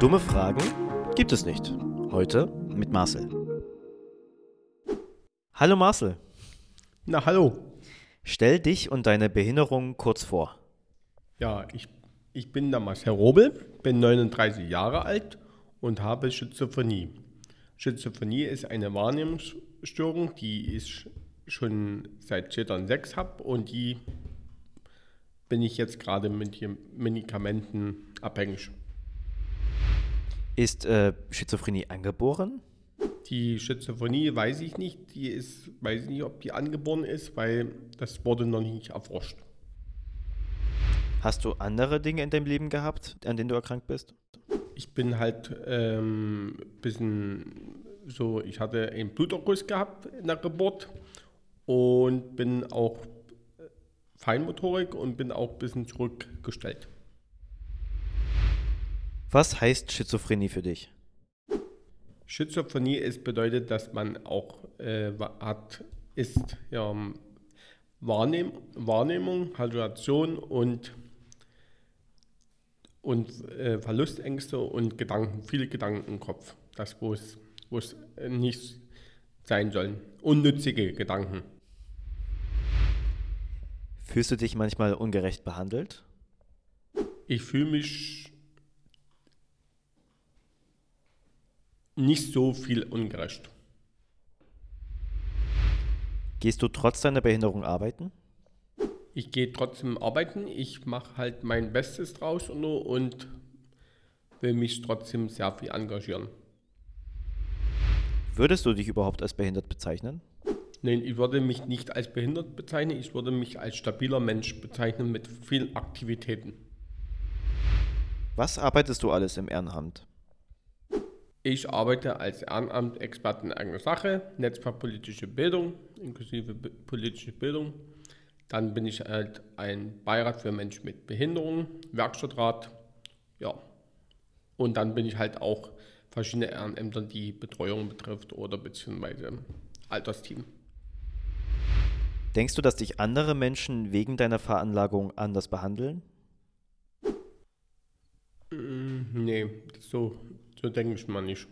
Dumme Fragen gibt es nicht. Heute mit Marcel. Hallo Marcel, Na, hallo. stell dich und deine Behinderung kurz vor. Ja, ich, ich bin der Marcel Robel, bin 39 Jahre alt und habe Schizophrenie. Schizophrenie ist eine Wahrnehmungsstörung, die ich schon seit 2006 habe und die bin ich jetzt gerade mit Medikamenten abhängig. Ist äh, Schizophrenie angeboren? Die Schizophrenie weiß ich nicht, die ist, weiß ich nicht, ob die angeboren ist, weil das wurde noch nicht erforscht. Hast du andere Dinge in deinem Leben gehabt, an denen du erkrankt bist? Ich bin halt ähm, bisschen so, ich hatte einen Bluterguss gehabt in der Geburt und bin auch äh, Feinmotorik und bin auch ein bisschen zurückgestellt. Was heißt Schizophrenie für dich? Schizophrenie ist, bedeutet, dass man auch äh, hat, ist ja, ähm, Wahrnehm, Wahrnehmung, Halluzination und, und äh, Verlustängste und Gedanken, viele Gedanken im Kopf. Das, wo es, wo es äh, nicht sein sollen. Unnützige Gedanken. Fühlst du dich manchmal ungerecht behandelt? Ich fühle mich nicht so viel ungerecht. Gehst du trotz deiner Behinderung arbeiten? Ich gehe trotzdem arbeiten, ich mache halt mein Bestes draus und, und will mich trotzdem sehr viel engagieren. Würdest du dich überhaupt als behindert bezeichnen? Nein, ich würde mich nicht als behindert bezeichnen, ich würde mich als stabiler Mensch bezeichnen mit vielen Aktivitäten. Was arbeitest du alles im Ehrenamt? Ich arbeite als Ehrenamt-Experte in eigener Sache, Netzwerk politische Bildung, inklusive politische Bildung. Dann bin ich halt ein Beirat für Menschen mit Behinderung, Werkstattrat, ja. Und dann bin ich halt auch verschiedene Ehrenämter, die Betreuung betrifft oder beziehungsweise Altersteam. Denkst du, dass dich andere Menschen wegen deiner Veranlagung anders behandeln? Mm, Nee, so, so denke ich mal nicht.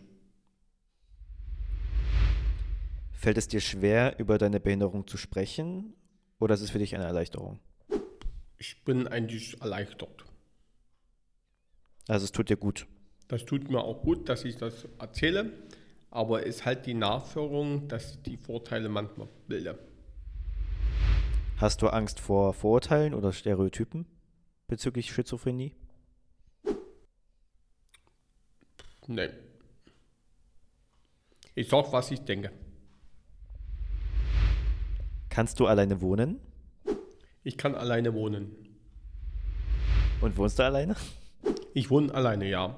Fällt es dir schwer, über deine Behinderung zu sprechen oder ist es für dich eine Erleichterung? Ich bin eigentlich erleichtert. Also es tut dir gut. Das tut mir auch gut, dass ich das erzähle, aber ist halt die Nachführung, dass ich die Vorteile manchmal bilde. Hast du Angst vor Vorurteilen oder Stereotypen bezüglich Schizophrenie? Nein. Ich sag, was ich denke. Kannst du alleine wohnen? Ich kann alleine wohnen. Und wohnst du alleine? Ich wohne alleine, ja.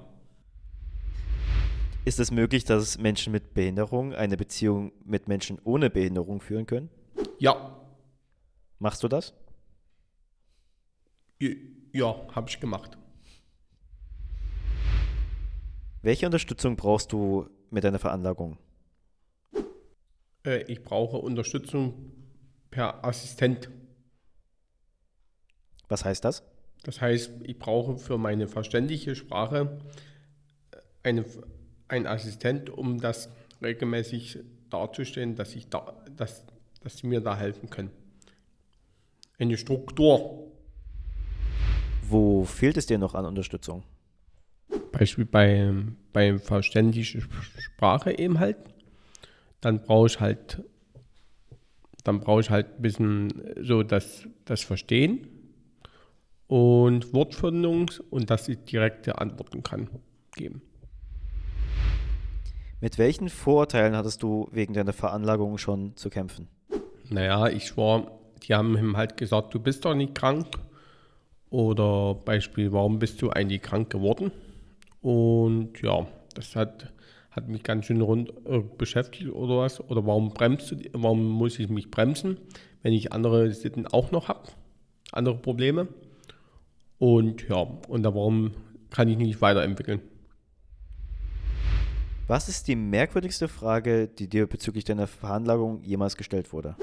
Ist es möglich, dass Menschen mit Behinderung eine Beziehung mit Menschen ohne Behinderung führen können? Ja, Machst du das? Ja, habe ich gemacht. Welche Unterstützung brauchst du mit deiner Veranlagung? Äh, ich brauche Unterstützung per Assistent. Was heißt das? Das heißt, ich brauche für meine verständliche Sprache eine, einen Assistent, um das regelmäßig darzustellen, dass, ich da, dass, dass sie mir da helfen können. Eine Struktur. Wo fehlt es dir noch an Unterstützung? Beispiel bei, bei verständlicher Sprache eben halt. Dann brauche ich halt, dann brauche ich halt ein bisschen so das, das Verstehen und Wortfindung und dass ich direkte Antworten kann geben. Mit welchen Vorurteilen hattest du wegen deiner Veranlagung schon zu kämpfen? Naja, ich war, die haben ihm halt gesagt, du bist doch nicht krank. Oder Beispiel, warum bist du eigentlich krank geworden? Und ja, das hat, hat mich ganz schön rund äh, beschäftigt oder was. Oder warum bremst du, warum muss ich mich bremsen, wenn ich andere Sitten auch noch habe, andere Probleme? Und ja, und da warum kann ich nicht weiterentwickeln? Was ist die merkwürdigste Frage, die dir bezüglich deiner Veranlagung jemals gestellt wurde?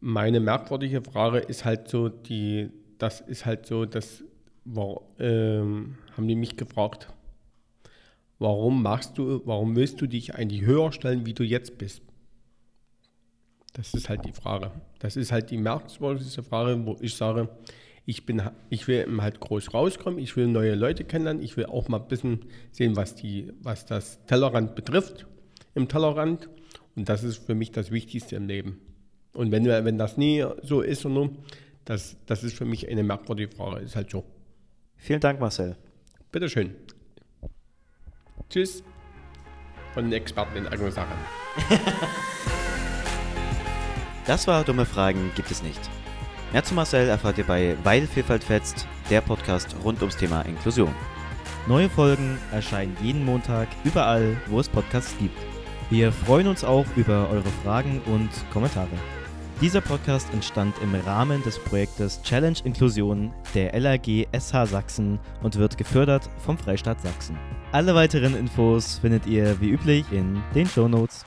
Meine merkwürdige Frage ist halt so, die, das ist halt so, das war, ähm, haben die mich gefragt, warum machst du, warum willst du dich eigentlich höher stellen, wie du jetzt bist? Das ist halt die Frage. Das ist halt die merkwürdigste Frage, wo ich sage, ich, bin, ich will halt groß rauskommen, ich will neue Leute kennenlernen, ich will auch mal ein bisschen sehen, was, die, was das Tellerrand betrifft, im Tellerrand. Und das ist für mich das Wichtigste im Leben. Und wenn, wenn das nie so ist, oder, das, das ist für mich eine merkwürdige Frage, ist halt so. Vielen Dank, Marcel. Bitteschön. Tschüss. Von den Experten in eigener Sache. das war Dumme Fragen gibt es nicht. Mehr zu Marcel erfahrt ihr bei Weil Vielfalt fetzt, der Podcast rund ums Thema Inklusion. Neue Folgen erscheinen jeden Montag überall, wo es Podcasts gibt. Wir freuen uns auch über eure Fragen und Kommentare. Dieser Podcast entstand im Rahmen des Projektes Challenge Inklusion der LAG SH Sachsen und wird gefördert vom Freistaat Sachsen. Alle weiteren Infos findet ihr wie üblich in den Show Notes.